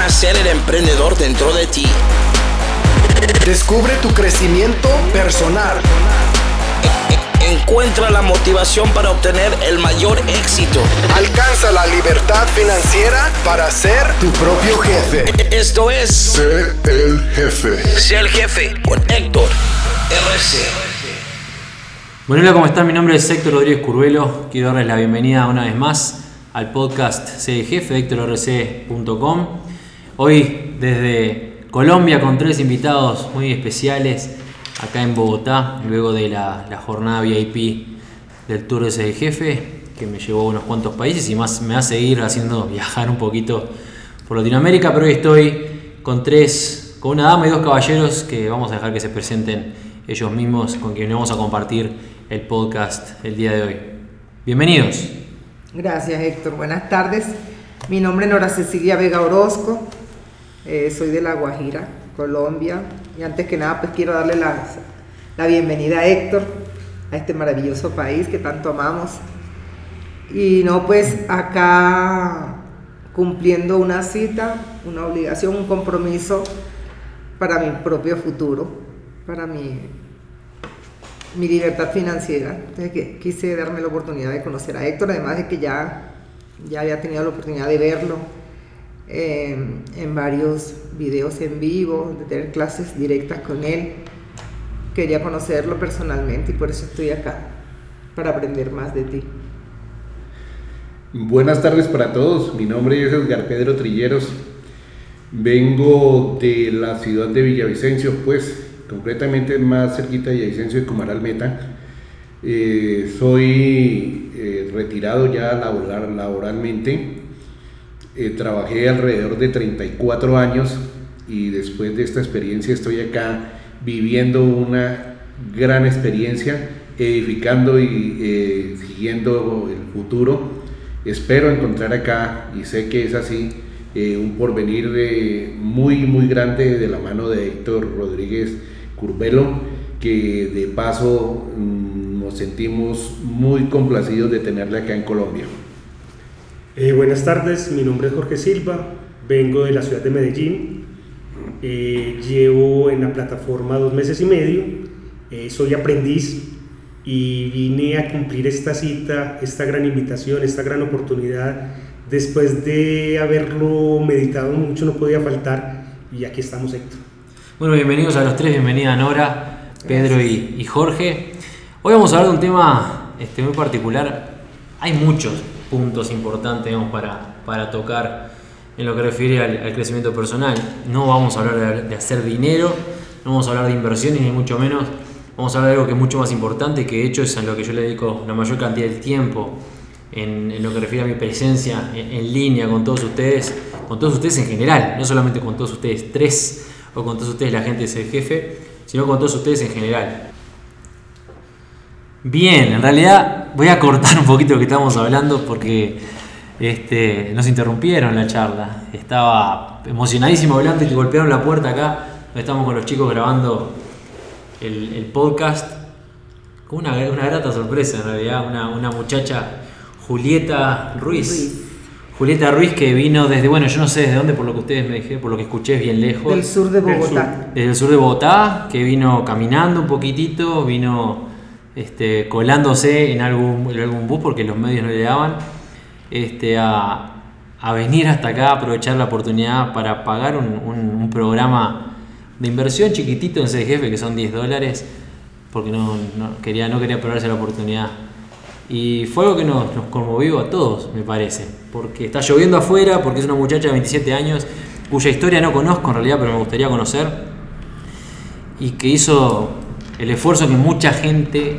nacer el emprendedor dentro de ti. Descubre tu crecimiento personal. Encuentra la motivación para obtener el mayor éxito. Alcanza la libertad financiera para ser tu propio jefe. Esto es Sé el jefe. Sé el jefe con Héctor RC. Bueno, hola, ¿cómo están? Mi nombre es Héctor Rodríguez Curvelo. Quiero darles la bienvenida una vez más al podcast Sé el jefe HéctorRC.com. Hoy desde Colombia con tres invitados muy especiales acá en Bogotá, luego de la, jornada VIP del Tour de el Jefe, que me llevó a unos cuantos países y más me hace ir haciendo viajar un poquito por Latinoamérica, pero hoy estoy con tres, con una dama y dos caballeros que vamos a dejar que se presenten ellos mismos, con quienes vamos a compartir el podcast el día de hoy. Bienvenidos. Gracias Héctor, buenas tardes. Mi nombre es Nora Cecilia Vega Orozco, eh, soy de La Guajira, Colombia. Y antes que nada, pues quiero darle la, la bienvenida a Héctor, a este maravilloso país que tanto amamos. Y no, pues acá cumpliendo una cita, una obligación, un compromiso para mi propio futuro, para mi, mi libertad financiera. Entonces que, quise darme la oportunidad de conocer a Héctor, además de que ya, ya había tenido la oportunidad de verlo eh, en varios videos en vivo, de tener clases directas con él. Quería conocerlo personalmente y por eso estoy acá, para aprender más de ti. Buenas tardes para todos, mi nombre es Edgar Pedro Trilleros, vengo de la ciudad de Villavicencio, pues concretamente más cerquita de Villavicencio de Comaral Meta. Eh, soy eh, retirado ya laboral, laboralmente, eh, trabajé alrededor de 34 años y después de esta experiencia estoy acá viviendo una gran experiencia, edificando y eh, siguiendo el futuro. Espero encontrar acá, y sé que es así, eh, un porvenir muy, muy grande de la mano de Héctor Rodríguez Curvelo, que de paso mm, nos sentimos muy complacidos de tenerle acá en Colombia. Eh, buenas tardes, mi nombre es Jorge Silva, vengo de la ciudad de Medellín, eh, llevo en la plataforma dos meses y medio, eh, soy aprendiz y vine a cumplir esta cita, esta gran invitación, esta gran oportunidad. Después de haberlo meditado mucho, no podía faltar y aquí estamos, Héctor. Bueno, bienvenidos a los tres, bienvenida Nora, Pedro y, y Jorge. Hoy vamos a hablar de un tema este, muy particular. Hay muchos puntos importantes digamos, para, para tocar en lo que refiere al, al, crecimiento personal. No vamos a hablar de, hacer dinero, no vamos a hablar de inversiones, ni mucho menos. Vamos a hablar de algo que es mucho más importante, que de hecho es a lo que yo le dedico la mayor cantidad del tiempo en, en lo que refiere a mi presencia en, en, línea con todos ustedes, con todos ustedes en general, no solamente con todos ustedes tres o con todos ustedes la gente es el jefe, sino con todos ustedes en general. Bien, en realidad voy a cortar un poquito lo que estábamos hablando porque este, nos interrumpieron la charla. Estaba emocionadísimo hablando y te golpearon la puerta acá. Estamos con los chicos grabando el, el podcast. Con una, una, grata sorpresa en realidad. Una, una muchacha, Julieta Ruiz. Ruiz. Julieta Ruiz que vino desde, bueno, yo no sé desde dónde, por lo que ustedes me dijeron, por lo que escuché es bien lejos. Del sur de Bogotá. Desde el sur de Bogotá, que vino caminando un poquitito, vino este, colándose en algún, bus porque los medios no le daban, este, a, a, venir hasta acá, aprovechar la oportunidad para pagar un, un, un programa de inversión chiquitito en CGF, que son 10 dólares, porque no, no, quería, no quería perderse la oportunidad. Y fue algo que nos, nos, conmovió a todos, me parece, porque está lloviendo afuera, porque es una muchacha de 27 años, cuya historia no conozco en realidad, pero me gustaría conocer, y que hizo el esfuerzo que mucha gente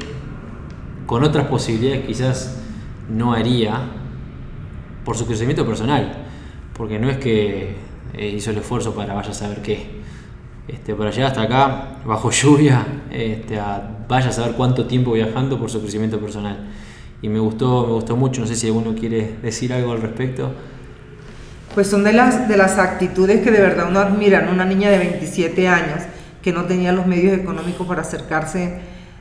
con otras posibilidades quizás no haría por su crecimiento personal, porque no es que hizo el esfuerzo para vaya a saber qué, este, para llegar hasta acá bajo lluvia, este, vaya a saber cuánto tiempo viajando por su crecimiento personal. Y me gustó, me gustó mucho, no sé si alguno quiere decir algo al respecto. Pues son de las, de las actitudes que de verdad uno admira, una niña de 27 años que no tenía los medios económicos para acercarse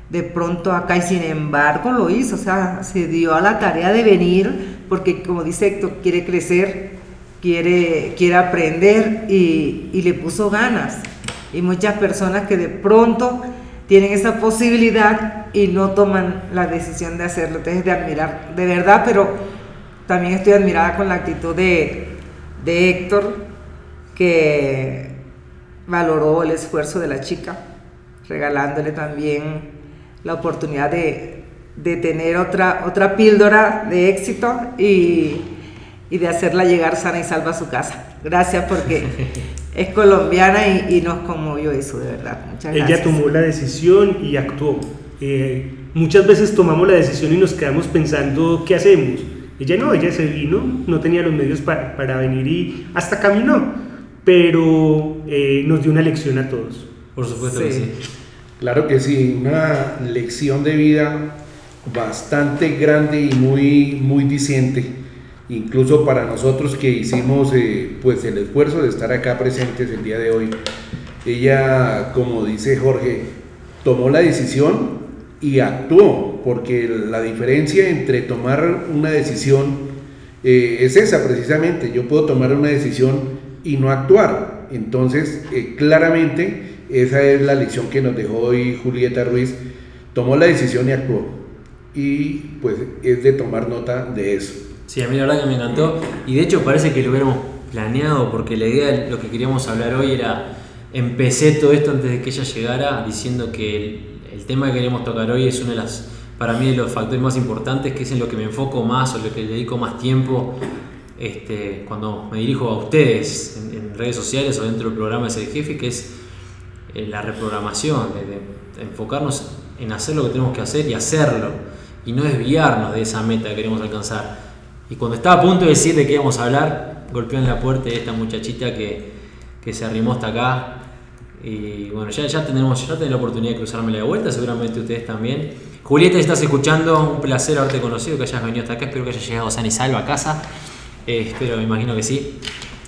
de pronto acá y sin embargo lo hizo, o sea, se dio a la tarea de venir porque como dice Héctor, quiere crecer quiere, quiere aprender y, y le puso ganas. Y muchas personas que de pronto tienen esa posibilidad y no toman la decisión de hacerlo. Entonces, de admirar, de verdad, pero también estoy admirada con la actitud de, de Héctor, que valoró el esfuerzo de la chica, regalándole también la oportunidad de, de tener otra, otra píldora de éxito y, y, de hacerla llegar sana y salva a su casa. Gracias porque es colombiana y, y, nos conmovió eso, de verdad. Muchas Ella gracias. tomó la decisión y actuó. Eh, muchas veces tomamos la decisión y nos quedamos pensando qué hacemos. Ella no, ella se vino, no tenía los medios para, para venir y hasta caminó, pero eh, nos dio una lección a todos. Por supuesto Sí. que sí. Claro que sí, una lección de vida bastante grande y muy, muy diciente. Incluso para nosotros que hicimos eh, pues el esfuerzo de estar acá presentes el día de hoy. Ella, como dice Jorge, tomó la decisión y actuó, porque la diferencia entre tomar una decisión eh, es esa precisamente. Yo puedo tomar una decisión y no actuar. Entonces, eh, claramente, esa es la lección que nos dejó hoy Julieta Ruiz. Tomó la decisión y actuó. Y pues es de tomar nota de eso. Sí, a mí la verdad que me encantó. Y de hecho parece que lo hubiéramos planeado, porque la idea de lo que queríamos hablar hoy era. Empecé todo esto antes de que ella llegara diciendo que el, el tema que queremos tocar hoy es uno de las, para mí, de los factores más importantes, que es en lo que me enfoco más o lo que le dedico más tiempo este, cuando me dirijo a ustedes en, redes sociales o dentro del programa Es el Jefe, que es eh, la reprogramación, enfocarnos en hacer lo que tenemos que hacer y hacerlo, y no desviarnos de esa meta que queremos alcanzar. Y cuando estaba a punto de decir de qué íbamos a hablar, golpeó en la puerta esta muchachita que, que se arrimó hasta acá. Y bueno, ya, ya tendremos ya la oportunidad de cruzarme de vuelta, seguramente ustedes también. Julieta, si estás escuchando, un placer haberte conocido, que hayas venido hasta acá, espero que hayas llegado san y salvo a casa. Eh, espero, me imagino que sí.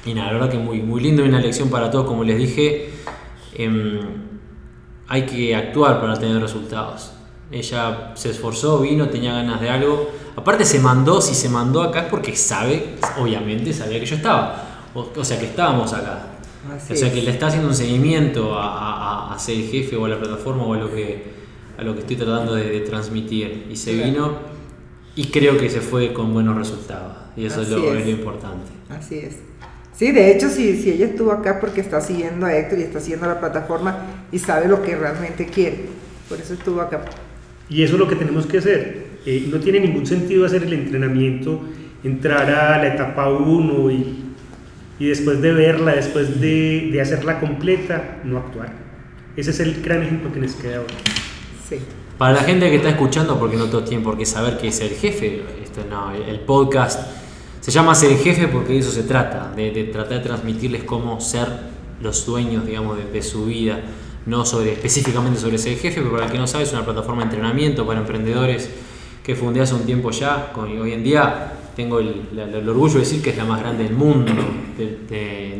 Y nada, la verdad que muy, muy lindo y una lección para todos, como les dije. em, hay que actuar para tener resultados. Ella se esforzó, vino, tenía ganas de algo. Aparte se mandó, si se mandó acá es porque sabe, obviamente sabía que yo estaba. O, o sea que estábamos acá. Así o sea es. que le está haciendo un seguimiento a, a- a- a ser el jefe o a la plataforma o a lo que, a lo que estoy tratando de, de transmitir. Y se Claro. vino y creo que se fue con buenos resultados. Y eso es lo, es. es lo importante. Así es. Sí, de hecho, si, si ella estuvo acá porque está siguiendo a Héctor y está siguiendo la plataforma y sabe lo que realmente quiere. Por eso estuvo acá. Y eso es lo que tenemos que hacer. Eh, no tiene ningún sentido hacer el entrenamiento, entrar a la etapa 1 y, y después de verla, después de, de hacerla completa, no actuar. Ese es el gran ejemplo que nos queda ahora. Sí. Para la gente que está escuchando, porque no todos tienen por qué saber qué es el jefe, esto no, el podcast se llama Ser Jefe porque de eso se trata, de, tratar de transmitirles cómo ser los dueños, digamos, de, su vida, no sobre, específicamente sobre ser jefe, pero para el que no sabe es una plataforma de entrenamiento para emprendedores que fundé hace un tiempo ya, con- hoy en día tengo el, orgullo de decir que es la más grande del mundo de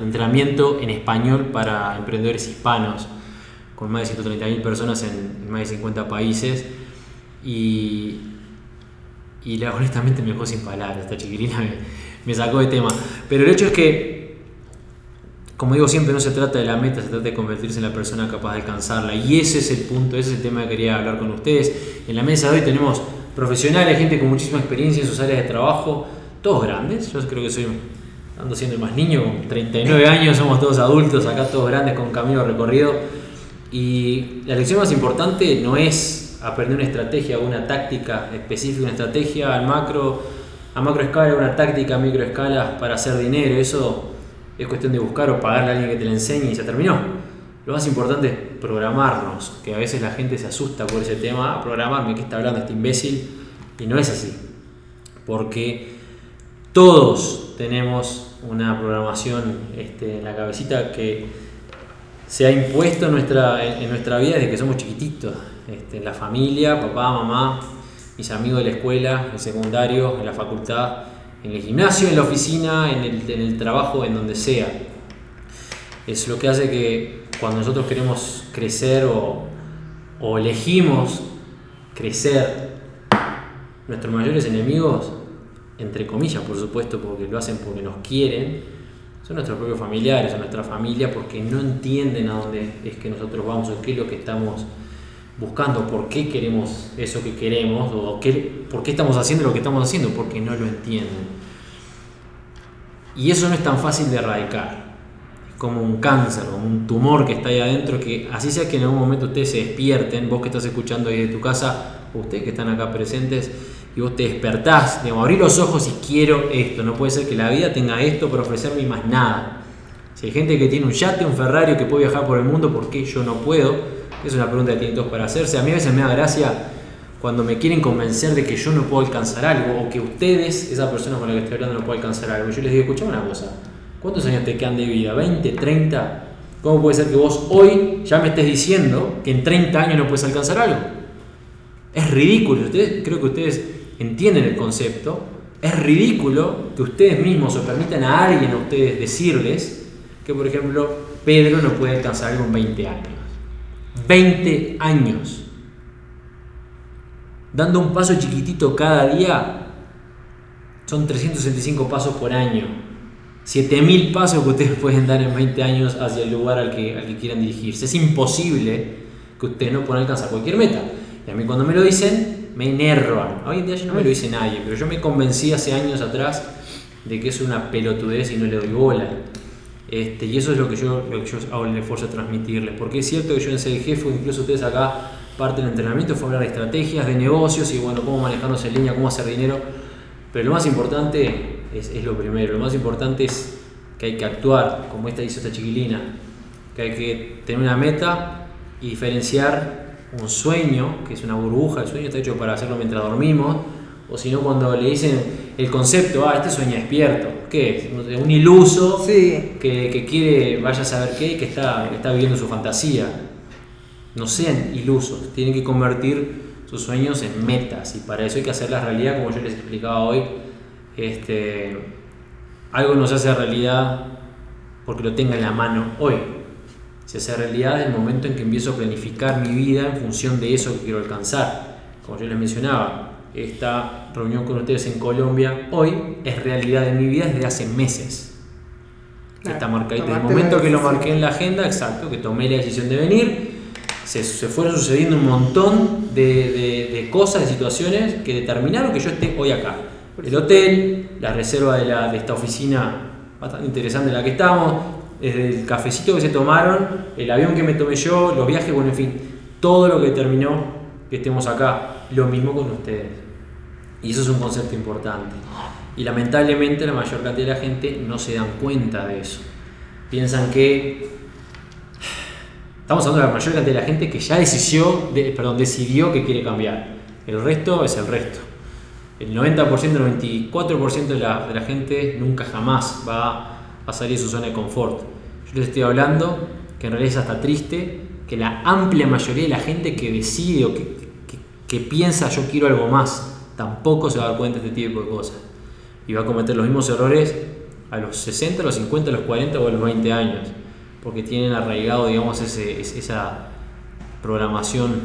entrenamiento en español para emprendedores hispanos con más de 130.000 personas en, más de 50 países y, y la, honestamente me dejó sin palabras, esta chiquilina me, me sacó de tema. Pero el hecho es que, como digo siempre, no se trata de la meta, se trata de convertirse en la persona capaz de alcanzarla. Y ese es el punto, ese es el tema que quería hablar con ustedes. En la mesa de hoy tenemos profesionales, gente con muchísima experiencia en sus áreas de trabajo, todos grandes. Yo creo que soy, ando siendo el más niño, con 39 años, somos todos adultos, acá todos grandes con camino recorrido. Y la lección más importante no es aprender una estrategia o una táctica específica, una estrategia al macro, a macro escala, una táctica a micro escala para hacer dinero. Eso es cuestión de buscar o pagarle a alguien que te la enseñe y se terminó. Lo más importante es programarnos, que a veces la gente se asusta por ese tema, "Ah, programarme, ¿qué está hablando este imbécil? Y no es así, porque todos tenemos una programación este, en la cabecita que se ha impuesto en nuestra, en, nuestra vida desde que somos chiquititos. Este, la familia, papá, mamá, mis amigos de la escuela, el secundario, en la facultad, en el gimnasio, en la oficina, en el, en el trabajo, en donde sea. Es lo que hace que cuando nosotros queremos crecer o, o elegimos crecer, nuestros mayores enemigos entre comillas, por supuesto, porque lo hacen porque nos quieren, son nuestros propios familiares, son nuestra familia, porque no entienden a dónde es que nosotros vamos o qué es lo que estamos buscando, por qué queremos eso que queremos, o qué, por qué estamos haciendo lo que estamos haciendo, porque no lo entienden. Y eso no es tan fácil de erradicar. Es como un cáncer, como un tumor que está ahí adentro, que así sea que en algún momento ustedes se despierten, vos que estás escuchando ahí de tu casa, ustedes que están acá presentes, y vos te despertás, digamos, abrí los ojos y quiero esto. No puede ser que la vida tenga esto para ofrecerme más nada. Si hay gente que tiene un yate, un Ferrari, que puede viajar por el mundo, ¿por qué yo no puedo? Es una pregunta que tienen todos para hacerse. A mí a veces me da gracia cuando me quieren convencer de que yo no puedo alcanzar algo o que ustedes, esa persona con la que estoy hablando, no puede alcanzar algo. Yo les digo, escucha una cosa, ¿cuántos años te quedan de vida? ¿20, 30? ¿Cómo puede ser que vos hoy ya me estés diciendo que en 30 años no puedes alcanzar algo? Es ridículo. Ustedes, creo que ustedes entienden el concepto, es ridículo que ustedes mismos o permitan a alguien a ustedes decirles que, por ejemplo, Pedro no puede alcanzar algo en 20 años. 20 años. Dando un paso chiquitito cada día, son 365 pasos por año. 7000 pasos que ustedes pueden dar en 20 años hacia el lugar al que, al que quieran dirigirse. Es imposible que ustedes no puedan alcanzar cualquier meta. Y a mí cuando me lo dicen, me enervan. Hoy en día no me lo dice nadie, pero yo me convencí hace años atrás de que es una pelotudez y no le doy bola. Este, y eso es lo que, yo, lo que yo hago el esfuerzo de transmitirles. Porque es cierto que yo en ser jefe, incluso ustedes acá, parte del entrenamiento fue hablar de estrategias, de negocios y bueno, cómo manejarnos en línea, cómo hacer dinero. Pero lo más importante es, es lo primero. Lo más importante es que hay que actuar, como esta hizo esta chiquilina. Que hay que tener una meta y diferenciar un sueño, que es una burbuja, el sueño está hecho para hacerlo mientras dormimos, o si no cuando le dicen el concepto, ah, este sueña despierto, ¿qué es? Un iluso que, que, quiere, vaya a saber qué, que está, está viviendo su fantasía. No sean ilusos, tienen que convertir sus sueños en metas y para eso hay que hacer la realidad, como yo les explicaba hoy. Este, algo no se hace realidad porque lo tenga en la mano hoy, se hace realidad el momento en que empiezo a planificar mi vida en función de eso que quiero alcanzar. Como yo les mencionaba, esta reunión con ustedes en Colombia hoy es realidad en mi vida desde hace meses. está marcadito. Desde el momento que lo marqué en la agenda, exacto, que tomé la decisión de venir, se, se fueron sucediendo un montón de, de, de, cosas, de situaciones que determinaron que yo esté hoy acá. El hotel, la reserva de, la, de esta oficina bastante interesante en la que estamos, desde el cafecito que se tomaron, el avión que me tomé yo, los viajes, bueno, en fin, todo lo que terminó que estemos acá, lo mismo con ustedes. Y eso es un concepto importante. Y lamentablemente la mayor cantidad de la gente no se dan cuenta de eso. Piensan que... Estamos hablando de la mayor cantidad de la gente que ya decidió, perdón, decidió que quiere cambiar. El resto es el resto. El 90%, el 94% de la, de la gente nunca jamás va a salir de su zona de confort. Yo les estoy hablando que en realidad es hasta triste que la amplia mayoría de la gente que decide o que, que, piensa yo quiero algo más, tampoco se va a dar cuenta de este tipo de cosas. Y va a cometer los mismos errores a los 60, a los 50, a los 40 o a los 20 años, porque tienen arraigado, digamos, ese, esa programación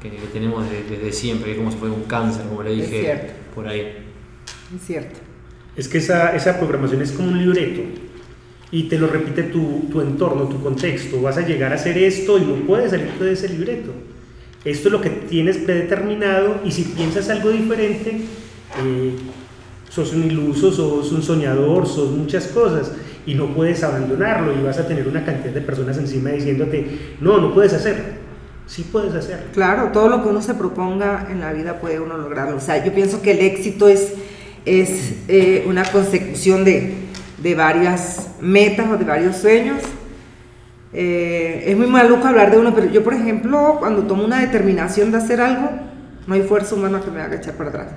que, tenemos desde, siempre, que es como si fuera un cáncer, como le dije por ahí. Es cierto. Es que esa, esa programación es como un libreto y te lo repite tu, tu, entorno, tu contexto. Vas a llegar a hacer esto y no puedes salir de ese libreto. Esto es lo que tienes predeterminado y si piensas algo diferente, eh, sos un iluso, sos un soñador, sos muchas cosas y no puedes abandonarlo y vas a tener una cantidad de personas encima diciéndote, no, no puedes hacerlo. Sí puedes hacerlo. Claro, todo lo que uno se proponga en la vida puede uno lograrlo. O sea, yo pienso que el éxito es, es eh, una consecución de, de varias metas o de varios sueños. Eh, es muy maluco hablar de uno, pero yo, por ejemplo, cuando tomo una determinación de hacer algo, no hay fuerza humana que me haga echar para atrás.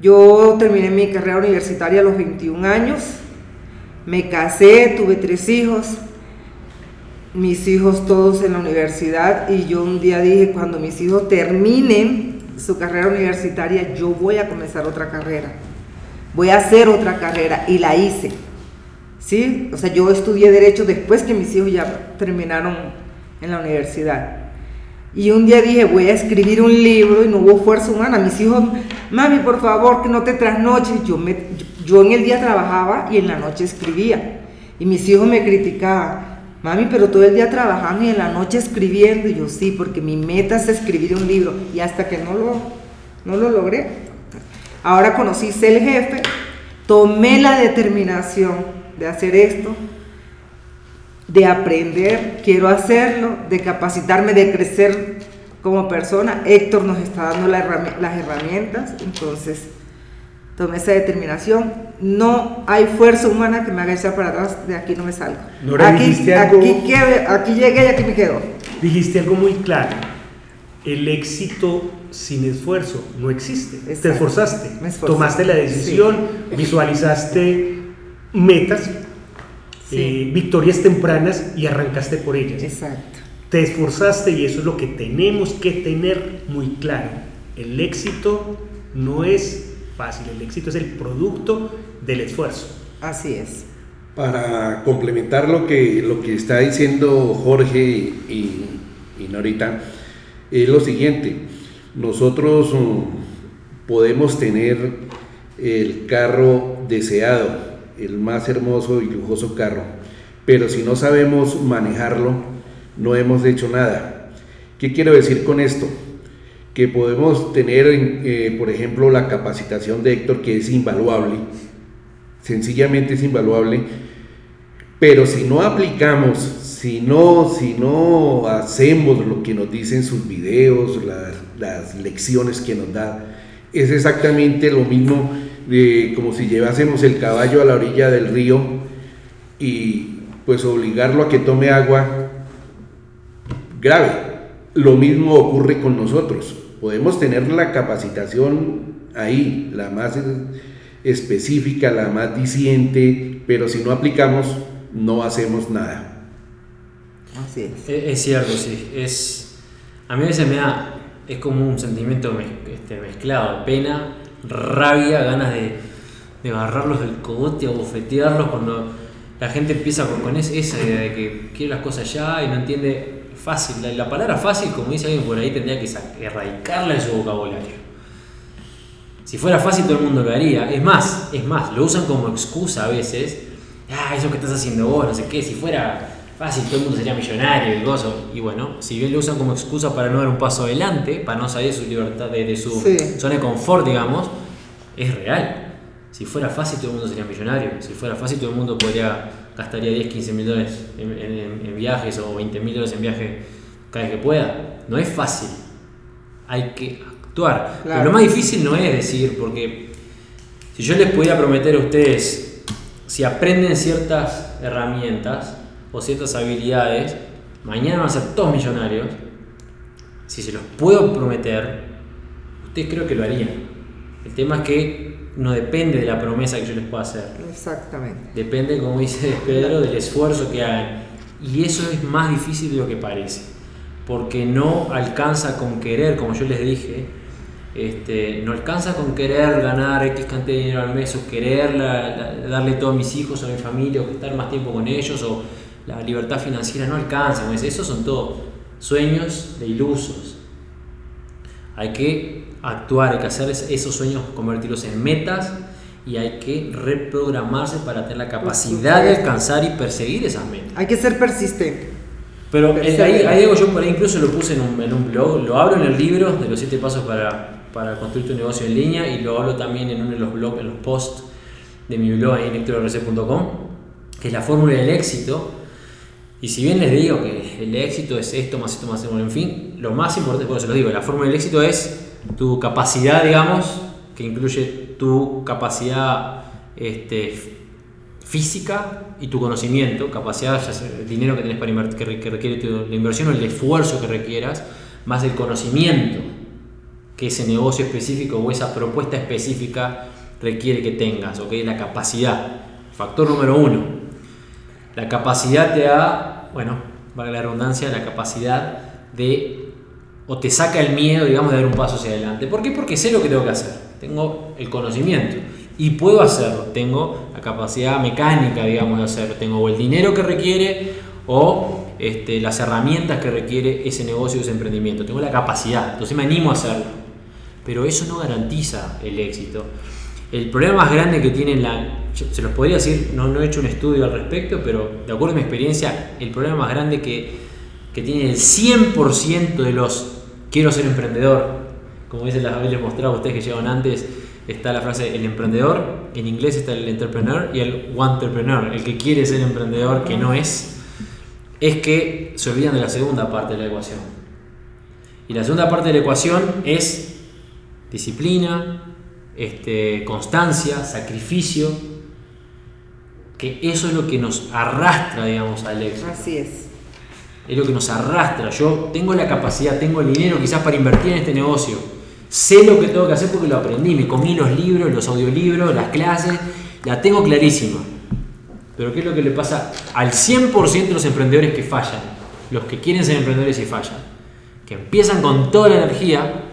Yo terminé mi carrera universitaria a los 21 años, me casé, tuve tres hijos, mis hijos todos en la universidad y yo un día dije, cuando mis hijos terminen su carrera universitaria, yo voy a comenzar otra carrera voy a hacer otra carrera y la hice. ¿Sí? O sea, yo estudié derecho después que mis hijos ya terminaron en la universidad. Y un día dije, voy a escribir un libro y no hubo fuerza humana. Mis hijos, mami, por favor, que no te trasnoches. Yo, me, yo en el día trabajaba y en la noche escribía. Y mis hijos me criticaban, mami, pero todo el día trabajando y en la noche escribiendo. Y yo sí, porque mi meta es escribir un libro. Y hasta que no lo, no lo logré, ahora conocí ser el jefe, tomé la determinación de hacer esto de aprender, quiero hacerlo, de capacitarme, de crecer como persona. Héctor nos está dando las herramientas, entonces tomé esa determinación. No hay fuerza humana que me haga echar para atrás, de aquí no me salgo. aquí, aquí, aquí llegué y aquí me quedo. Dijiste algo muy claro. El éxito sin esfuerzo no existe. Te esforzaste, tomaste la decisión, visualizaste metas, eh, victorias tempranas y arrancaste por ellas. Exacto. Te esforzaste y eso es lo que tenemos que tener muy claro. El éxito no es fácil, el éxito es el producto del esfuerzo. Así es. Para complementar lo que, lo que está diciendo Jorge y, y Norita, es lo siguiente, nosotros um, podemos tener el carro deseado, el más hermoso y lujoso carro, pero si no sabemos manejarlo, no hemos hecho nada. ¿Qué quiero decir con esto? Que podemos tener, eh, por ejemplo, la capacitación de Héctor, que es invaluable, sencillamente es invaluable, pero si no aplicamos, si no, si no hacemos lo que nos dicen sus videos, las lecciones que nos da, es exactamente lo mismo como si llevásemos el caballo a la orilla del río y pues obligarlo a que tome agua grave. Lo mismo ocurre con nosotros. Podemos tener la capacitación ahí, la más específica, la más diciente, pero si no aplicamos, no hacemos nada. Es. Cierto, sí. Es, a mí a veces me da, es como un sentimiento este, mezclado, pena rabia, ganas de, de agarrarlos del cogote, bofetearlos cuando la gente empieza con, esa idea de que quiere las cosas ya y no entiende fácil. La, palabra fácil, como dice alguien por ahí, tendría que erradicarla de su vocabulario. Si fuera fácil todo el mundo lo haría. Es más, es más, lo usan como excusa a veces. Ah, eso que estás haciendo vos, no sé qué. Si fuera fácil todo el mundo sería millonario y gozo. Y bueno, si bien lo usan como excusa para no dar un paso adelante, para no salir de su libertad, de, su zona de confort, digamos, es real. Si fuera fácil todo el mundo sería millonario. Si fuera fácil todo el mundo podría gastaría 10, 15 mil dólares en, viajes o 20 mil dólares en viaje cada vez que pueda. No es fácil. Hay que actuar. Pero lo más difícil no es decir, porque si yo les pudiera prometer a ustedes, si aprenden ciertas herramientas, o ciertas habilidades, mañana van a ser todos millonarios, si se los puedo prometer, ustedes creo que lo harían. El tema es que no depende de la promesa que yo les pueda hacer. Exactamente. Depende, como dice Pedro, del esfuerzo que hagan. Y eso es más difícil de lo que parece. Porque no alcanza con querer, como yo les dije, este, no alcanza con querer ganar X cantidad de dinero al mes o querer darle todo a mis hijos o a mi familia o estar más tiempo con ellos o la libertad financiera no alcanza, esos son todos sueños de ilusos. Hay que actuar, hay que hacer esos sueños, convertirlos en metas y hay que reprogramarse para tener la capacidad de alcanzar y perseguir esas metas. Hay que ser persistente. Pero eh, ahí, ahí, yo por ahí incluso lo puse en un, en un, blog, lo hablo en el libro de los siete pasos para, para, construir tu negocio en línea y lo hablo también en uno de los blogs, en los posts de mi blog ahí en que es la fórmula del éxito y si bien les digo que el éxito es esto, más esto, más esto, en fin, lo más importante, por eso lo digo, la fórmula del éxito es tu capacidad, digamos, que incluye tu capacidad este, física y tu conocimiento, capacidad, ya sea el dinero que tienes para invertir, que, requiere la inversión o el esfuerzo que requieras, más el conocimiento que ese negocio específico o esa propuesta específica requiere que tengas, ¿ok? La capacidad, factor número uno. La capacidad te da, bueno, valga la redundancia, la capacidad de, o te saca el miedo, digamos, de dar un paso hacia adelante. ¿Por qué? Porque sé lo que tengo que hacer, tengo el conocimiento y puedo hacerlo, tengo la capacidad mecánica, digamos, de hacerlo, tengo o el dinero que requiere o este, las herramientas que requiere ese negocio, ese emprendimiento. Tengo la capacidad, entonces me animo a hacerlo. Pero eso no garantiza el éxito. El problema más grande que tiene la... Se los podría decir, no, he hecho un estudio al respecto, pero de acuerdo a mi experiencia, el problema más grande que, que tiene el 100% de los quiero ser emprendedor, como dicen las les mostrado a ustedes que llevan antes, está la frase el emprendedor, en inglés está el entrepreneur y el entrepreneur, el que quiere ser emprendedor, que no es, es que se olvidan de la segunda parte de la ecuación. Y la segunda parte de la ecuación es disciplina, este, constancia, sacrificio, que eso es lo que nos arrastra, digamos, al éxito. Así es. Es lo que nos arrastra. Yo tengo la capacidad, tengo el dinero quizás para invertir en este negocio. Sé lo que tengo que hacer porque lo aprendí. Me comí los libros, los audiolibros, las clases. La tengo clarísima. Pero ¿qué es lo que le pasa al 100% de los emprendedores que fallan? Los que quieren ser emprendedores y fallan. Que empiezan con toda la energía,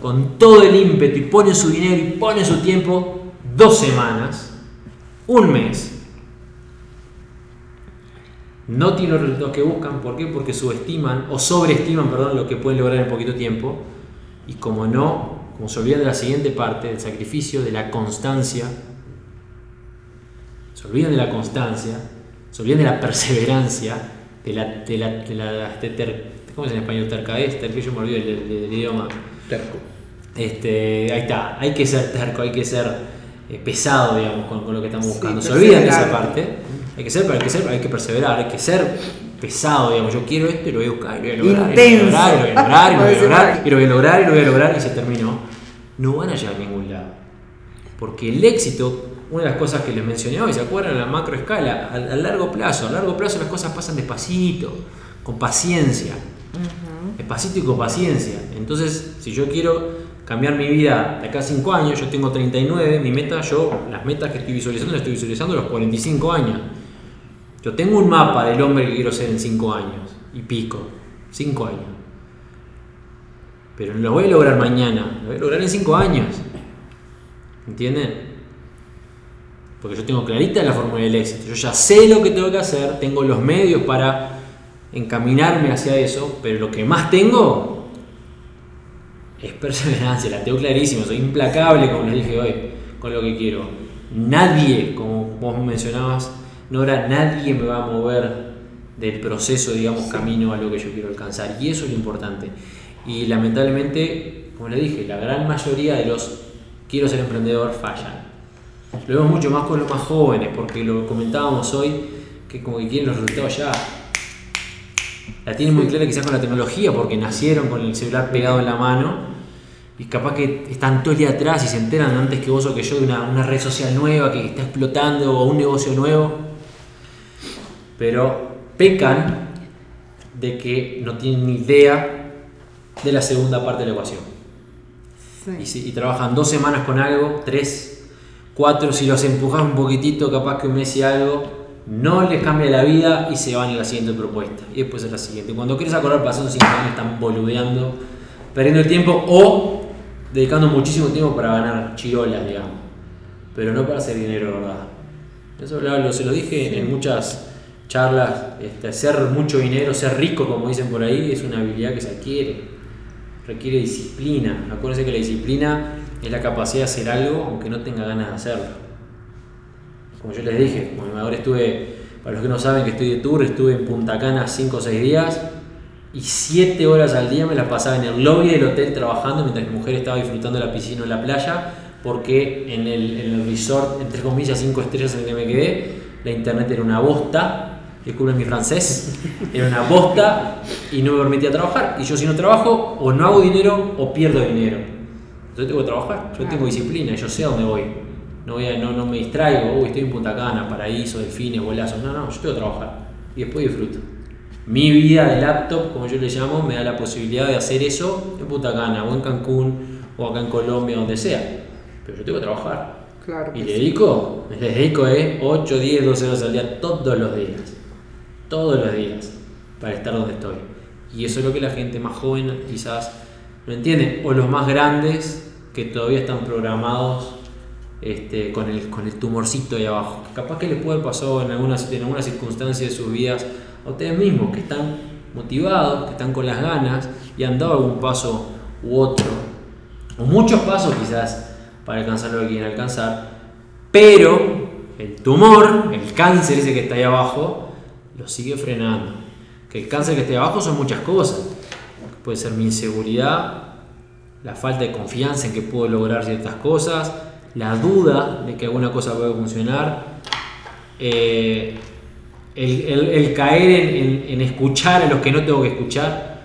con todo el ímpetu y ponen su dinero y ponen su tiempo dos semanas, un mes. No tienen los resultados que buscan, ¿por qué? Porque subestiman o sobreestiman, perdón, lo que pueden lograr en poquito tiempo. Y como no, como se olvidan de la siguiente parte, del sacrificio, de la constancia, se olvidan de la constancia, se olvidan de la perseverancia, de la, de la, de la ¿cómo es en español? Tercadez, que yo me olvido del, idioma Terco. este, ahí está, hay que ser terco, hay que ser eh, pesado, digamos, con, con lo que estamos Sí, buscando. Se olvidan de esa parte. Hay que ser, hay que ser, hay que perseverar, hay que ser pesado, digamos. Yo quiero esto y lo voy a buscar, y lo voy a lograr, y lo voy a lograr, y lo voy a lograr, y lo voy a lograr, y lo voy a lograr, y se terminó. No van a llegar a ningún lado. Porque el éxito, una de las cosas que les mencioné hoy, ¿se acuerdan? A la macro escala, a, a largo plazo. A largo plazo las cosas pasan despacito, con paciencia. Despacito y con paciencia. Entonces, si yo quiero cambiar mi vida de acá a 5 años, yo tengo 39, mi meta, yo, las metas que estoy visualizando, las estoy visualizando a los 45 años. Yo tengo un mapa del hombre que quiero ser en 5 años y pico. 5 años. Pero no lo voy a lograr mañana, lo voy a lograr en 5 años. ¿Entienden? Porque yo tengo clarita la fórmula del éxito. Yo ya sé lo que tengo que hacer, tengo los medios para encaminarme hacia eso, pero lo que más tengo es perseverancia, la tengo clarísima, soy implacable, como les dije hoy, con lo que quiero. Nadie, como vos mencionabas, Nora, nadie me va a mover del proceso, digamos, camino a lo que yo quiero alcanzar. Y eso es lo importante. Y lamentablemente, como le dije, la gran mayoría de los quiero ser emprendedor fallan. Lo vemos mucho más con los más jóvenes, porque lo comentábamos hoy, que como que quieren los resultados ya. La tienen muy clara quizás con la tecnología, porque nacieron con el celular pegado en la mano y capaz que están todo el día atrás y se enteran antes que vos o que yo de una, una red social nueva que está explotando o un negocio nuevo. Pero pecan de que no tienen ni idea de la segunda parte de la ecuación. Y, si- y trabajan dos semanas con algo, tres, cuatro, si los empujas un poquitito, capaz que un mes y algo, no les cambia la vida y se van a la siguiente propuesta. Y después a la siguiente. Cuando quieres acordar, pasaron cinco años, están boludeando, perdiendo el tiempo o dedicando muchísimo tiempo para ganar chirolas, digamos. Pero no para hacer dinero, ¿verdad? Eso lo, lo- se lo dije en muchas charlas. Este, hacer mucho dinero, ser rico, como dicen por ahí, es una habilidad que se adquiere requiere disciplina. Acuérdense que la disciplina es la capacidad de hacer algo aunque no tenga ganas de hacerlo. Como yo les dije, como estuve, para los que no saben que estoy de tour, estuve en Punta Cana 5 o 6 días y 7 horas al día me las pasaba en el lobby del hotel trabajando mientras mi mujer estaba disfrutando de la piscina o la playa porque en el, en el resort, entre comillas, 5 estrellas en el que me quedé, la internet era una bosta disculpen mi francés, era una bosta y no me permitía trabajar. Y yo si no trabajo, o no hago dinero o pierdo dinero. Entonces tengo que trabajar, yo tengo disciplina, yo sé a dónde voy. No, voy a- no, no me distraigo, uy, estoy en Punta Cana, paraíso, delfines, bolazos. No, no, yo tengo que trabajar. Y después disfruto. Mi vida de laptop, como yo le llamo, me da la posibilidad de hacer eso en Punta Cana, o en Cancún, o acá en Colombia, donde sea. Pero yo tengo que trabajar. Claro Y le sí. dedico, le dedico eh, 8, 10, 12 horas al día todos los días. Todos los días. Para estar donde estoy. Y eso es lo que la gente más joven quizás no entiende. O los más grandes que todavía están programados este, con, el, con el tumorcito ahí abajo. Capaz que les puede pasar en alguna, en alguna circunstancia de sus vidas a ustedes mismos que están motivados, que están con las ganas y han dado algún paso u otro, o muchos pasos quizás para alcanzar lo que quieren alcanzar, pero el tumor, el cáncer ese que está ahí abajo, lo sigue frenando. Que el cáncer que ahí abajo son muchas cosas. Puede ser mi inseguridad, la falta de confianza en que puedo lograr ciertas cosas, la duda de que alguna cosa puede funcionar, eh, el, caer en, escuchar a los que no tengo que escuchar,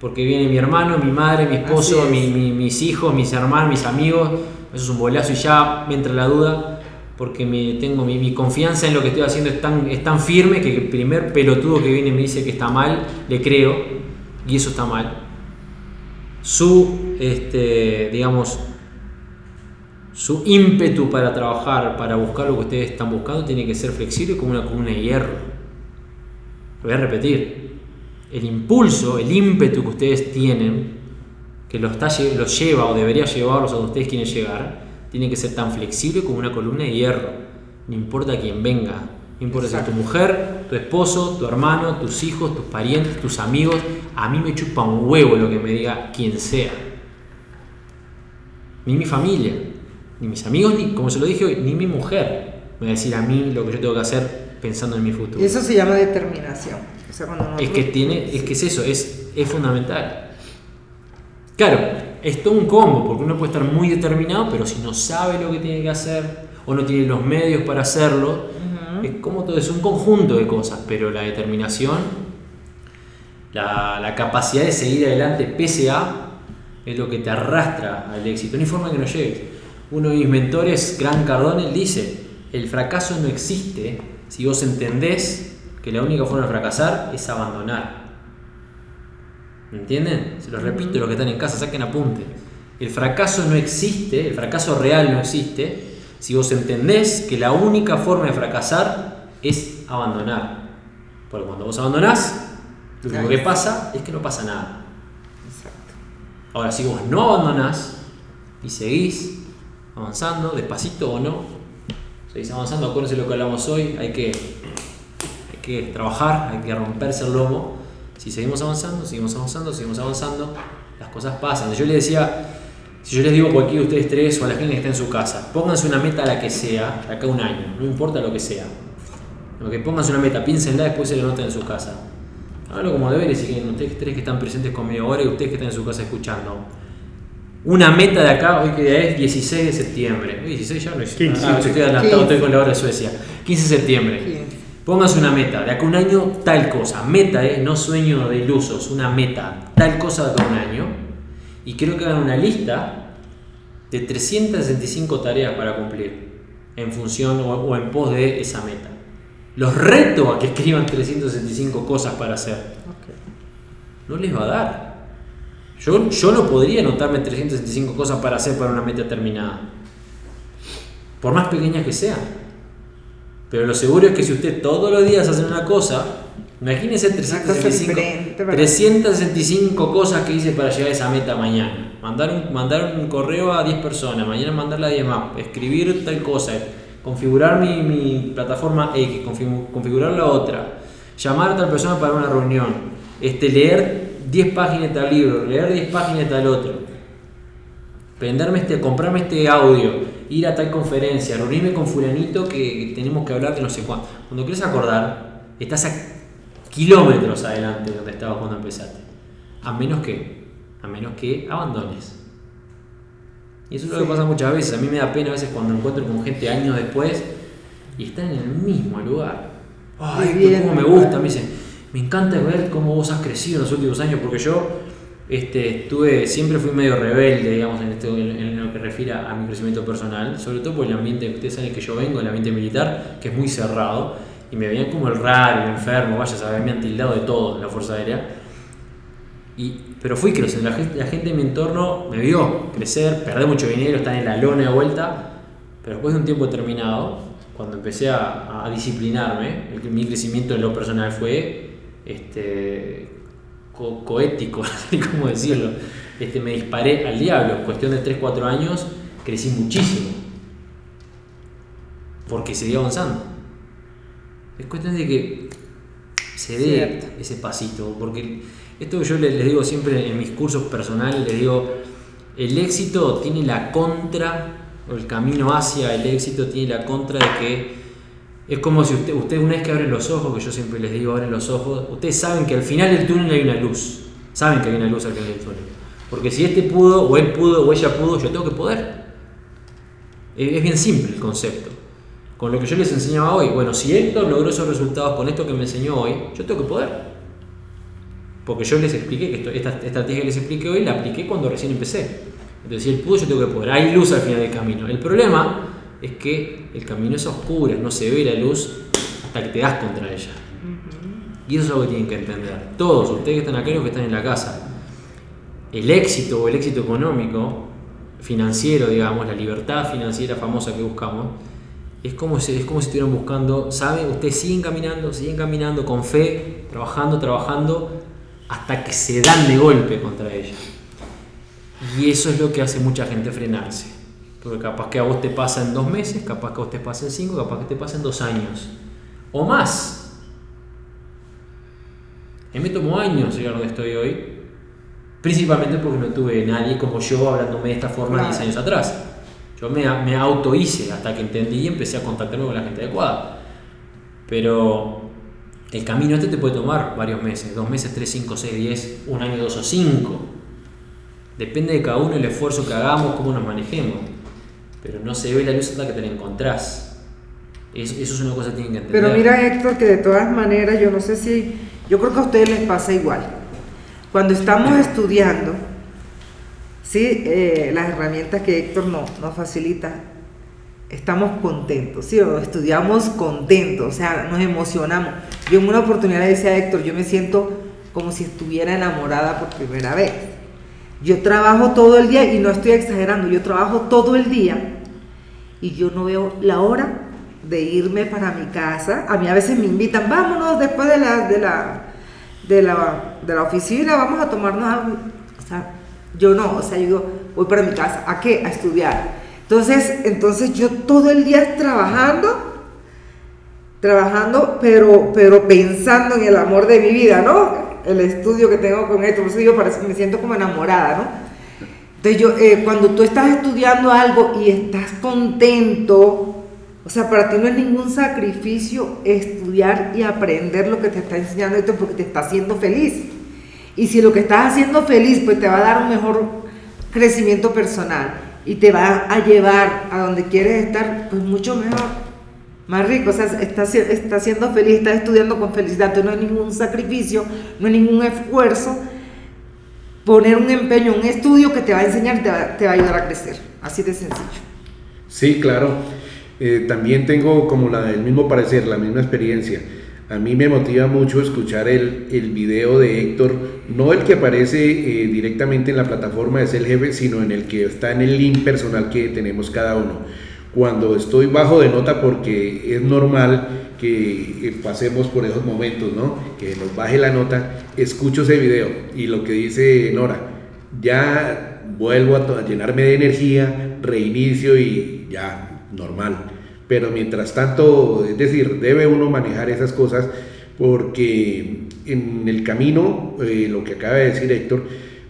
porque viene mi hermano, mi madre, mi esposo, mis hijos, mis hermanos, mis amigos, eso es un bolazo y ya me entra la duda, porque me, tengo mi, confianza en lo que estoy haciendo es tan, es tan firme que el primer pelotudo que viene y me dice que está mal, le creo, y eso está mal. Su, este, digamos, su ímpetu para trabajar, para buscar lo que ustedes están buscando, tiene que ser flexible como una columna de hierro. Lo voy a repetir. El impulso, el ímpetu que ustedes tienen, que los, los lleva o debería llevarlos a donde ustedes quieren llegar, tiene que ser tan flexible como una columna de hierro. No importa quién venga. No importa si es tu mujer, tu esposo, tu hermano, tus hijos, tus parientes, tus amigos. A mí me chupa un huevo lo que me diga quien sea. Ni mi familia, ni mis amigos, ni, como se lo dije hoy, ni mi mujer me va a decir a mí lo que yo tengo que hacer pensando en mi futuro. Eso se llama determinación. es que tiene, es que es eso, es, es fundamental. Claro, es todo un combo, porque uno puede estar muy determinado, pero si no sabe lo que tiene que hacer o no tiene los medios para hacerlo, es como todo, es un conjunto de cosas, pero la determinación, la, la, capacidad de seguir adelante pese a, es lo que te arrastra al éxito, no hay forma que no llegues. Uno de mis mentores, Gran Cardone, dice, el fracaso no existe si vos entendés que la única forma de fracasar es abandonar. ¿Me entienden? Se los repito, los que están en casa, saquen apunte. El fracaso no existe, el fracaso real no existe, si vos entendés que la única forma de fracasar es abandonar. Porque cuando vos abandonás, lo único que pasa es que no pasa nada. Ahora, si vos no abandonás y seguís avanzando, despacito o no, seguís avanzando, acuérdense lo que hablamos hoy, hay que, hay que trabajar, hay que romperse el lomo. Si seguimos avanzando, seguimos avanzando, seguimos avanzando, las cosas pasan. Yo les decía, si yo les digo a cualquiera de ustedes tres o a la gente que está en su casa, pónganse una meta a la que sea, de acá un año, no importa lo que sea. Lo que pónganse una meta, piénsenla, después se la noten en su casa. Háganlo como deberes y que ustedes tres que están presentes conmigo ahora y ustedes que están en su casa escuchando una meta de acá, hoy que día es 16 de septiembre. 16 ya no es. 15, ah, estoy adelantado, estoy con la hora de Suecia. 15 de septiembre. Pónganse una meta, de acá a un año tal cosa. Meta, eh, no sueño de ilusos, una meta, tal cosa de acá a un año. Y quiero que hagan una lista de 365 tareas para cumplir en función o, en pos de esa meta. Los reto a que escriban 365 cosas para hacer. No les va a dar. Yo, yo no podría anotarme 365 cosas para hacer para una meta terminada. Por más pequeñas que sean. Pero lo seguro es que si usted todos los días hace una cosa, imagínese 365, 365 cosas que hice para llegar a esa meta mañana. Mandar un, mandar un correo a 10 personas, mañana mandarla a 10 más, escribir tal cosa, configurar mi, mi plataforma X, configurar la otra, llamar a tal persona para una reunión, este, leer 10 páginas de tal libro, leer 10 páginas de tal otro, prenderme este, comprarme este audio, ir a tal conferencia, reunirme con fulanito que tenemos que hablar de no sé cuánto. Cuando quieres acordar, estás a kilómetros adelante de donde estabas cuando empezaste. A menos que, a menos que abandones. Y eso es lo que pasa muchas veces. A mí me da pena a veces cuando encuentro con gente años después y están en el mismo lugar. Ay, cómo me gusta, me dicen, me encanta ver cómo vos has crecido en los últimos años, porque yo este, estuve, siempre fui medio rebelde, digamos, en, en, lo que refiere a mi crecimiento personal, sobre todo por el ambiente, ustedes saben que yo vengo, el ambiente militar, que es muy cerrado, y me veían como el raro, el enfermo, vaya saber, me han tildado de todo en la Fuerza Aérea. Y, pero fui creciendo, la la gente en mi entorno me vio crecer, perder mucho dinero, estar en la lona de vuelta, pero después de un tiempo determinado, cuando empecé a, a disciplinarme, mi crecimiento en lo personal fue este, co coético, cómo decirlo, este, me disparé al diablo. En cuestión de 3-4 años crecí muchísimo. porque sigue avanzando. Es cuestión de que se dé Cierto. ese pasito, porque esto yo les, les digo siempre en mis cursos personales, les digo, el éxito tiene la contra, o el camino hacia el éxito tiene la contra de que es como si usted, ustedes una vez que abren los ojos, que yo siempre les digo, abren los ojos, ustedes saben que al final del túnel hay una luz, saben que hay una luz al final del túnel, porque si este pudo, o él pudo, o ella pudo, yo tengo que poder. Es bien simple el concepto. Con lo que yo les enseñaba hoy, bueno, si Héctor logró esos resultados con esto que me enseñó hoy, yo tengo que poder. Porque yo les expliqué que esto- esta estrategia que les expliqué hoy la apliqué cuando recién empecé. Entonces, si él pudo, yo tengo que poder. Hay luz al final del camino. El problema es que el camino es oscuro, no se ve la luz hasta que te das contra ella. Y eso es algo que tienen que entender. Todos, ustedes que están acá y los que están en la casa. El éxito o el éxito económico, financiero, digamos, la libertad financiera famosa que buscamos, es como si, es como si estuvieran buscando, ¿saben? Ustedes siguen caminando, siguen caminando con fe, trabajando, trabajando, hasta que se dan de golpe contra ella. Y eso es lo que hace mucha gente frenarse. Porque capaz que a vos te pasa en dos meses, capaz que a vos te pasa en cinco, capaz que te pasa en dos años. O más. A mí me tomó años llegar donde estoy hoy. Principalmente porque no tuve nadie como yo hablándome de esta forma Claro. 10 años atrás. Yo me, me auto hice hasta que entendí y empecé a contactarme con la gente adecuada. Pero el camino este te puede tomar varios meses, dos meses, tres, cinco, seis, diez, un año, dos o cinco. Depende de cada uno el esfuerzo que hagamos, cómo nos manejemos. Pero no se ve la luz hasta que te la encontrás. Eso, eso es una cosa que tienen que entender. Pero mira Héctor, que de todas maneras, yo no sé si, yo creo que a ustedes les pasa igual. Cuando estamos estudiando, sí, eh, las herramientas que Héctor no- nos facilita, estamos contentos, sí, o estudiamos contentos, o sea, nos emocionamos. Yo en una oportunidad le decía a Héctor, yo me siento como si estuviera enamorada por primera vez. Yo trabajo todo el día y no estoy exagerando, yo trabajo todo el día y yo no veo la hora de irme para mi casa. A mí a veces me invitan, vámonos después de la, de la, de la, de la oficina, vamos a tomarnos algo. O sea, yo no, o sea, yo digo, voy para mi casa. ¿A qué? A estudiar. Entonces, entonces yo todo el día trabajando, trabajando, pero, pero pensando en el amor de mi vida, ¿no? El estudio que tengo con esto, por eso yo me siento como enamorada, ¿no? Entonces yo, eh, cuando tú estás estudiando algo y estás contento, o sea, para ti no es ningún sacrificio estudiar y aprender lo que te está enseñando esto porque te está haciendo feliz. Y si lo que estás haciendo feliz, pues te va a dar un mejor crecimiento personal y te va a llevar a donde quieres estar, pues mucho mejor. Más rico, o sea, estás, estás siendo feliz, estás estudiando con felicidad, entonces no hay ningún sacrificio, no hay ningún esfuerzo, poner un empeño, un estudio que te va a enseñar, te va, a ayudar a crecer. Así de sencillo. Sí, claro. Eh, también tengo como la, el mismo parecer, la misma experiencia. A mí me motiva mucho escuchar el, el video de Héctor, no el que aparece eh, directamente en la plataforma de Ser Jefe, sino en el que está en el link personal que tenemos cada uno. Cuando estoy bajo de nota, porque es normal que eh, pasemos por esos momentos, ¿no? Que nos baje la nota, escucho ese video y lo que dice Nora, ya vuelvo a, a llenarme de energía, reinicio y ya, normal. Pero mientras tanto, es decir, debe uno manejar esas cosas porque en el camino, eh, lo que acaba de decir Héctor,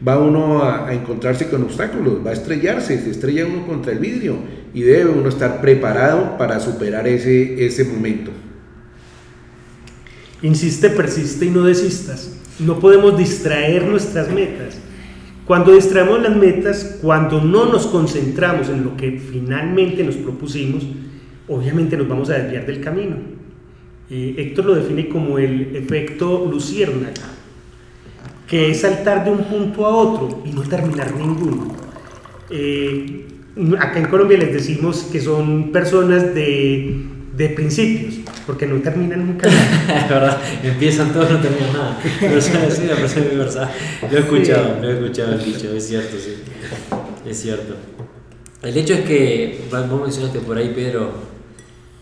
va uno a, a encontrarse con obstáculos, va a estrellarse, se estrella uno contra el vidrio y debe uno estar preparado para superar ese, ese momento. Insiste, persiste y no desistas. No podemos distraer nuestras metas. Cuando distraemos las metas, cuando no nos concentramos en lo que finalmente nos propusimos, obviamente nos vamos a desviar del camino. Eh, Héctor lo define como el efecto luciérnaga, que es saltar de un punto a otro y no terminar ninguno. Eh, acá en Colombia les decimos que son personas de, de principios, porque no terminan nunca. es verdad, empiezan todos, no terminan nada. Pero sí, parece muy verdad. Lo he escuchado, lo he escuchado el dicho, es cierto, sí. Es cierto. El hecho es que, vos mencionaste por ahí, Pedro,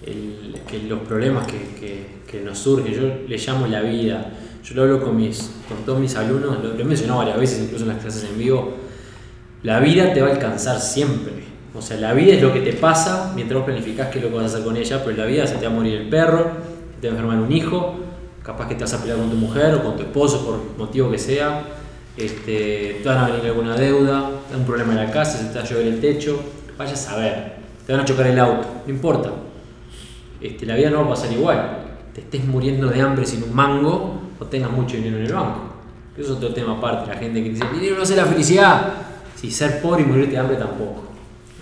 el- que los problemas que, que- que nos surgen, yo le llamo la vida. Yo lo hablo con, mis, con todos mis alumnos, lo, lo he mencionado varias veces, incluso en las clases en vivo. La vida te va a alcanzar siempre. O sea, la vida es lo que te pasa mientras vos planificás qué es lo que vas a hacer con ella, pero la vida se te va a morir el perro, te va a enfermar un hijo, capaz que te vas a pelear con tu mujer o con tu esposo por motivo que sea, este, te van a venir alguna deuda, un problema en la casa, se te va a llover el techo, vaya a saber, te van a chocar el auto, no importa. Este, la vida no va a pasar igual, te estés muriendo de hambre sin un mango o tengas mucho dinero en el banco. Eso es otro tema aparte, la gente que dice, dinero no hace la felicidad. Si ser pobre y morirte de hambre tampoco.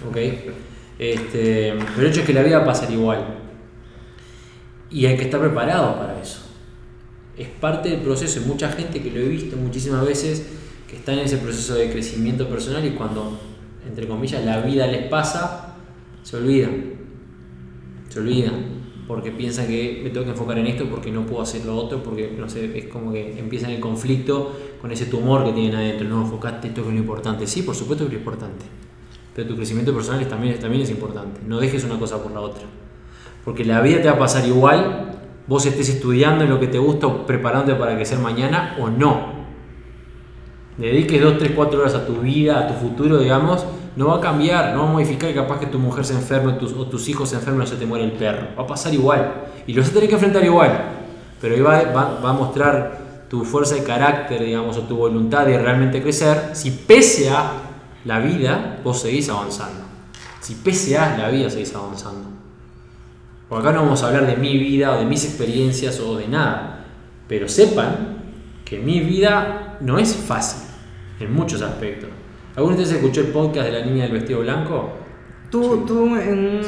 ¿Ok? Este, pero el hecho es que la vida va a pasar igual. Y hay que estar preparado para eso. Es parte del proceso. Hay mucha gente que lo he visto muchísimas veces que está en ese proceso de crecimiento personal y cuando, entre comillas, la vida les pasa, se olvidan. Se olvidan porque piensan que me tengo que enfocar en esto porque no puedo hacer lo otro, porque no sé, es como que empiezan el conflicto con ese tumor que tienen adentro. No, enfocate esto que es lo importante. Sí, por supuesto que es lo importante, pero tu crecimiento personal también, también es importante. No dejes una cosa por la otra, porque la vida te va a pasar igual, vos estés estudiando en lo que te gusta o preparándote para crecer mañana o no. Dediques 2, 3, 4 horas a tu vida, a tu futuro, digamos, no va a cambiar, no va a modificar capaz que tu mujer se enferme o tus, hijos se enfermen o se te muere el perro. Va a pasar igual. Y lo vas a tener que enfrentar igual. Pero ahí va, va, a mostrar tu fuerza de carácter, digamos, o tu voluntad de realmente crecer, si pese a la vida, vos seguís avanzando. Si pese a la vida, seguís avanzando. Porque acá no vamos a hablar de mi vida o de mis experiencias o de nada. Pero sepan que mi vida no es fácil en muchos aspectos. ¿Alguna vez escuchó el podcast de la niña del vestido blanco? Tú, tú en,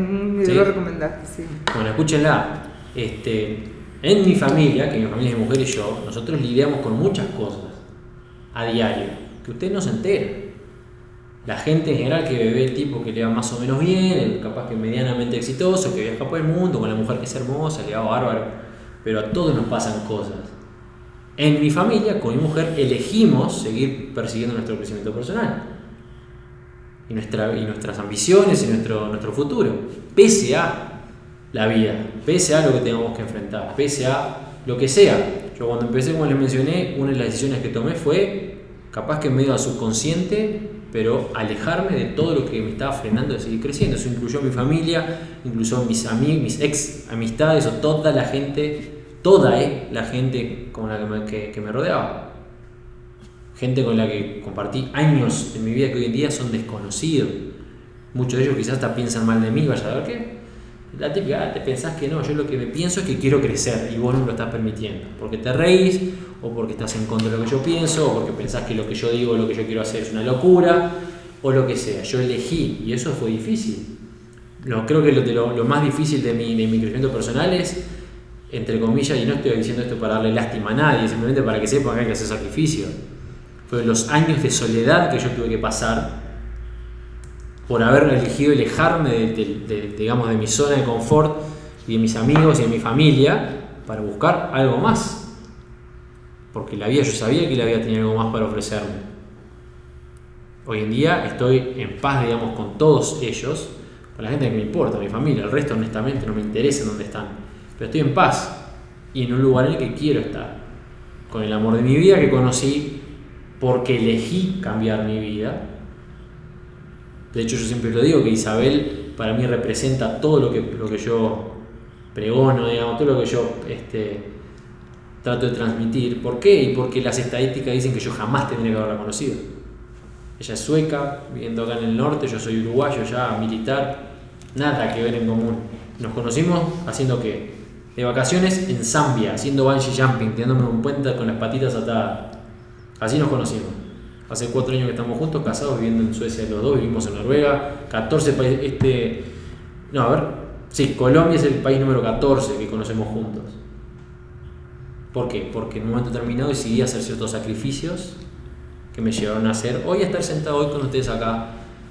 un video lo recomendaste, sí. Bueno, escúchenla. Este, en mi familia, que mi familia es mujer y yo, nosotros lidiamos con muchas cosas a diario que usted no se entera. La gente en general que ve el tipo que le va más o menos bien, el capaz que medianamente exitoso, que viaja por el mundo, con la mujer que es hermosa, le va bárbaro, pero a todos nos pasan cosas. En mi familia, con mi mujer, elegimos seguir persiguiendo nuestro crecimiento personal y, nuestra, y nuestras ambiciones y nuestro, nuestro futuro, pese a la vida, pese a lo que tengamos que enfrentar, pese a lo que sea. Yo cuando empecé, como les mencioné, una de las decisiones que tomé fue, capaz que en medio al subconsciente, pero alejarme de todo lo que me estaba frenando de seguir creciendo. Eso incluyó mi familia, incluyó mis amigos, mis ex amistades o toda la gente toda eh, la gente con la que me, rodeaba. Gente con la que compartí años en mi vida que hoy en día son desconocidos. Muchos de ellos quizás hasta piensan mal de mí, vaya a ver qué. La típica, ah, te pensás que no, yo lo que me pienso es que quiero crecer y vos no me lo estás permitiendo. Porque te reís, o porque estás en contra de lo que yo pienso, o porque pensás que lo que yo digo, lo que yo quiero hacer es una locura, o lo que sea. Yo elegí y eso fue difícil. Lo, creo que lo, más difícil de mi, de mi crecimiento personal es entre comillas, y no estoy diciendo esto para darle lástima a nadie, simplemente para que sepan que hay que hacer sacrificio. Fue los años de soledad que yo tuve que pasar por haber elegido alejarme de, digamos, de mi zona de confort y de mis amigos y de mi familia para buscar algo más. Porque la vida, yo sabía que la vida tenía algo más para ofrecerme. Hoy en día estoy en paz, digamos, con todos ellos, con la gente que me importa, mi familia, el resto honestamente no me interesa en dónde están pero estoy en paz y en un lugar en el que quiero estar, con el amor de mi vida que conocí porque elegí cambiar mi vida. De hecho, yo siempre lo digo que Isabel para mí representa todo lo que, lo que yo pregono, digamos, todo lo que yo este, trato de transmitir. ¿Por qué? Y porque las estadísticas dicen que yo jamás tendría que haberla conocido. Ella es sueca, viviendo acá en el norte, yo soy uruguayo ya, militar, nada que ver en común. Nos conocimos haciendo qué? de vacaciones en Zambia, haciendo bungee jumping, tirándome un puente con las patitas atadas. Así nos conocimos. Hace cuatro años que estamos juntos, casados, viviendo en Suecia los dos, vivimos en Noruega, 14 países, este, no, a ver, sí, Colombia es el país número 14 que conocemos juntos. ¿Por qué? Porque en un momento determinado decidí hacer ciertos sacrificios que me llevaron a hacer, hoy a estar sentado hoy con ustedes acá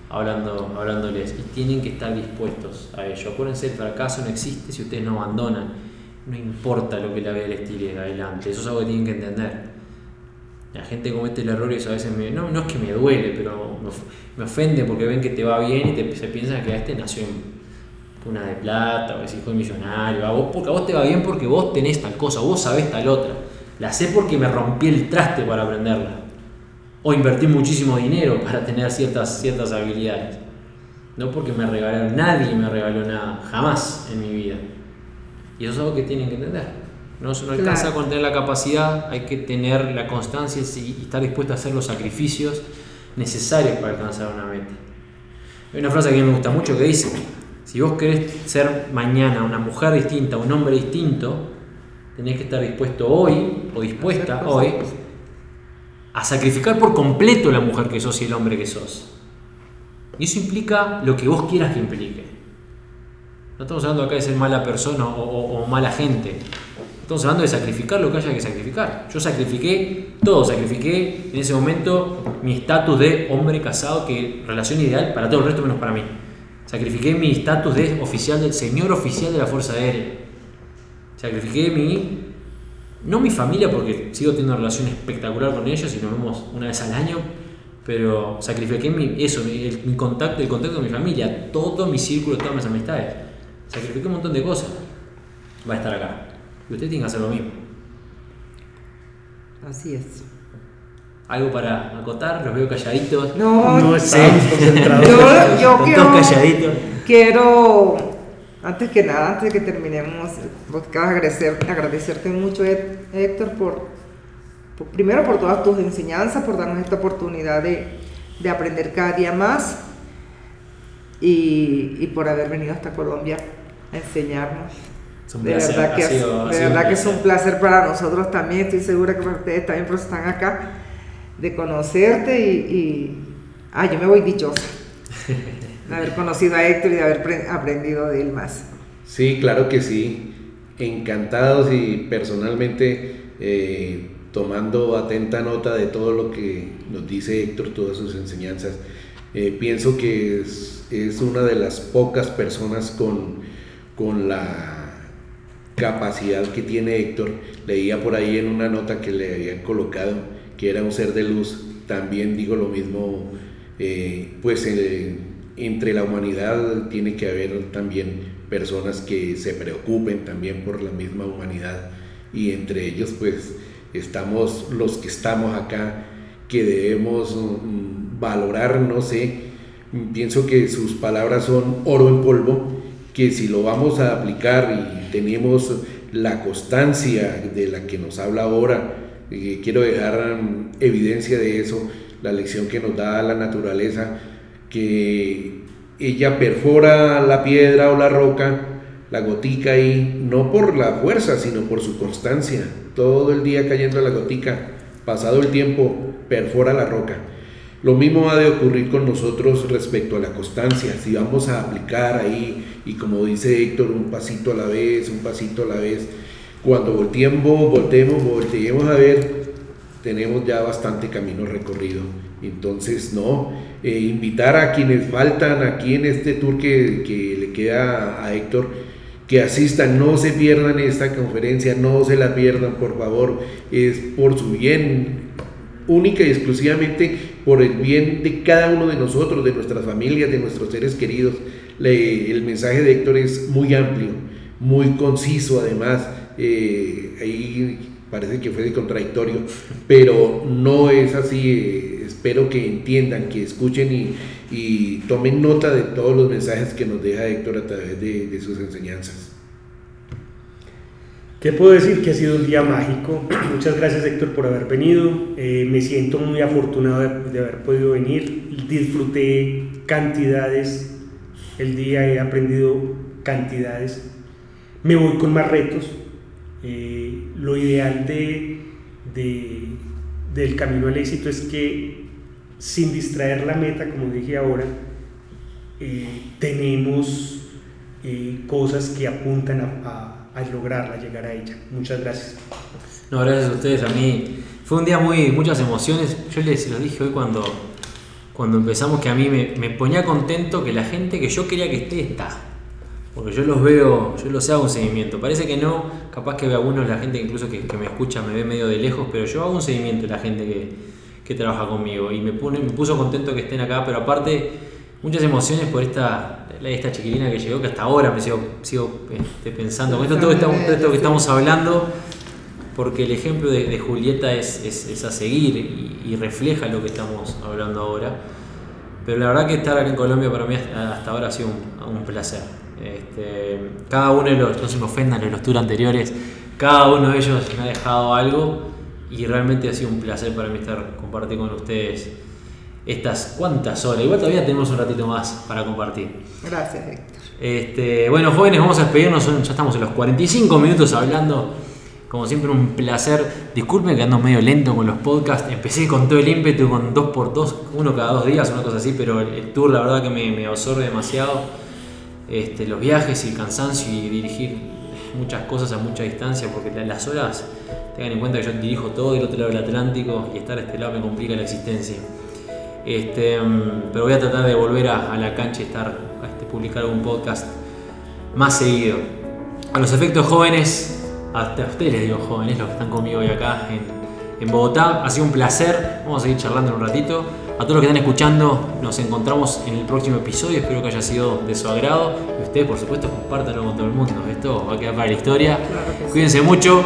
hablando, hablándoles y tienen que estar dispuestos a ello. Acuérdense, el fracaso no existe si ustedes no abandonan no importa lo que la vida les tire adelante, eso es algo que tienen que entender. La gente comete el error y a veces me, no, no es que me duele, pero me, ofende porque ven que te va bien y se piensan que a este nació en una de plata o es hijo de millonario. A vos, porque a vos te va bien porque vos tenés tal cosa, vos sabés tal otra. La sé porque me rompí el traste para aprenderla. O invertí muchísimo dinero para tener ciertas, ciertas habilidades. No porque me regalaron, nadie me regaló nada, jamás en mi vida. Y eso es algo que tienen que entender. No, no alcanza Claro. con tener la capacidad, hay que tener la constancia y estar dispuesto a hacer los sacrificios necesarios para alcanzar una meta. Hay una frase que a mí me gusta mucho que dice, si vos querés ser mañana una mujer distinta, un hombre distinto, tenés que estar dispuesto hoy o dispuesta hoy a sacrificar por completo la mujer que sos y el hombre que sos. Y eso implica lo que vos quieras que implique. No estamos hablando acá de ser mala persona o, o- o mala gente. Estamos hablando de sacrificar lo que haya que sacrificar. Yo sacrifiqué todo, sacrifiqué en ese momento mi estatus de hombre casado, que relación ideal para todo el resto menos para mí. Sacrifiqué mi estatus de oficial del señor oficial de la Fuerza Aérea. Sacrifiqué mi no mi familia porque sigo teniendo una relación espectacular con ellos y nos vemos una vez al año, pero sacrifiqué mi, eso, mi, el, mi contacto, el contacto con mi familia, todo mi círculo, todas mis amistades. Sacrifiqué un montón de cosas. Va a estar acá. Y usted tiene que hacer lo mismo. Así es. Algo para acotar, los veo calladitos. No, No estábamos Sí. concentrados. yo, yo quiero, calladitos. quiero, antes que nada, antes de que terminemos, agradecer, agradecerte mucho, Hé- Héctor, por, por- primero por todas tus enseñanzas, por darnos esta oportunidad de, de aprender cada día más y, y por haber venido hasta Colombia a enseñarnos. Es un De placer, verdad, que, sido- ha de verdad que es un placer para nosotros también, estoy segura que para ustedes también, por eso están acá, de conocerte y, y- ah, yo me voy dichosa de haber conocido a Héctor y de haber pre- aprendido de él más. Sí, claro que sí. Encantados y personalmente eh, tomando atenta nota de todo lo que nos dice Héctor, todas sus enseñanzas. Eh, pienso que es, es una de las pocas personas con, con la capacidad que tiene Héctor. Leía por ahí en una nota que le habían colocado que era un ser de luz. También digo lo mismo, eh, pues eh, entre la humanidad tiene que haber también personas que se preocupen también por la misma humanidad y entre ellos pues estamos los que estamos acá que debemos mm, valorar, no sé, pienso que sus palabras son oro en polvo, que si lo vamos a aplicar y tenemos la constancia de la que nos habla ahora, quiero dejar mm, evidencia de eso, la lección que nos da la naturaleza, que ella perfora la piedra o la roca, la gotica ahí, no por la fuerza, sino por su constancia, todo el día cayendo la gotica, pasado el tiempo, perfora la roca. Lo mismo ha de ocurrir con nosotros respecto a la constancia. Si vamos a aplicar ahí, y como dice Héctor, un pasito a la vez, un pasito a la vez, cuando volteemos, volteemos, volteemos a ver, tenemos ya bastante camino recorrido. Entonces, no, eh, invitar a quienes faltan aquí en este tour que, que le queda a Héctor, que asistan, no se pierdan esta conferencia, no se la pierdan, por favor, es por su bien, única y exclusivamente por el bien de cada uno de nosotros, de nuestras familias, de nuestros seres queridos. El mensaje de Héctor es muy amplio, muy conciso además, eh, ahí parece que fue de contradictorio, pero no es así, eh, espero que entiendan, que escuchen y, y tomen nota de todos los mensajes que nos deja Héctor a través de sus enseñanzas. ¿Qué puedo decir? Que ha sido un día mágico. Muchas gracias Héctor por haber venido. Eh, me siento muy afortunado de, de haber podido venir. Disfruté cantidades. El día he aprendido cantidades. Me voy con más retos. Eh, lo ideal de, de- del camino al éxito es que sin distraer la meta, como dije ahora, eh, tenemos eh, cosas que apuntan a, a- a lograrla, llegar a ella. Muchas gracias. No, gracias a ustedes, a mí. Fue un día muy, muchas emociones. Yo les lo dije hoy cuando, cuando empezamos que a mí me, me ponía contento que la gente que yo quería que esté, está. Porque yo los veo, yo los hago un seguimiento. Parece que no, capaz que algunos, la gente incluso que, que me escucha me ve medio de lejos, pero yo hago un seguimiento de la gente que, que trabaja conmigo. Y me, pone, me puso contento que estén acá, pero aparte muchas emociones por esta, esta chiquilina que llegó, que hasta ahora me sigo, sigo este, pensando, con esto, todo, esto, que estamos hablando, porque el ejemplo de, de Julieta es, es, es a seguir y, y refleja lo que estamos hablando ahora. Pero la verdad que estar aquí en Colombia para mí hasta ahora ha sido un, un placer. Este, cada uno de los, no se me ofendan de los tours anteriores, cada uno de ellos me ha dejado algo y realmente ha sido un placer para mí estar compartir con ustedes estas cuantas horas. Igual todavía tenemos un ratito más para compartir. Gracias, Héctor. Este, bueno, jóvenes, vamos a despedirnos. Ya estamos en los 45 minutos hablando. Como siempre, un placer. Disculpen que ando medio lento con los podcasts. Empecé con todo el ímpetu, con 2x2, uno cada dos días, una cosa así, pero el tour, la verdad, que me, me absorbe demasiado. Este, los viajes y el cansancio y dirigir muchas cosas a mucha distancia, porque las horas, tengan en cuenta que yo dirijo todo del otro lado del Atlántico y estar a este lado me complica la existencia. Este, mm, pero voy a tratar de volver a, la cancha y estar, este, publicar algún podcast más seguido. A los efectos jóvenes, hasta ustedes les digo jóvenes, los que están conmigo hoy acá en, Bogotá, ha sido un placer. Vamos a seguir charlando en un ratito. A todos los que están escuchando, nos encontramos en el próximo episodio. Espero que haya sido de su agrado. Y ustedes, por supuesto, compártanlo con todo el mundo. Esto va a quedar para la historia. Cuídense mucho.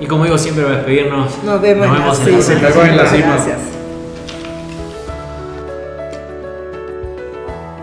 Y como digo siempre, a despedirnos. Nos vemos, en, la cima. Gracias.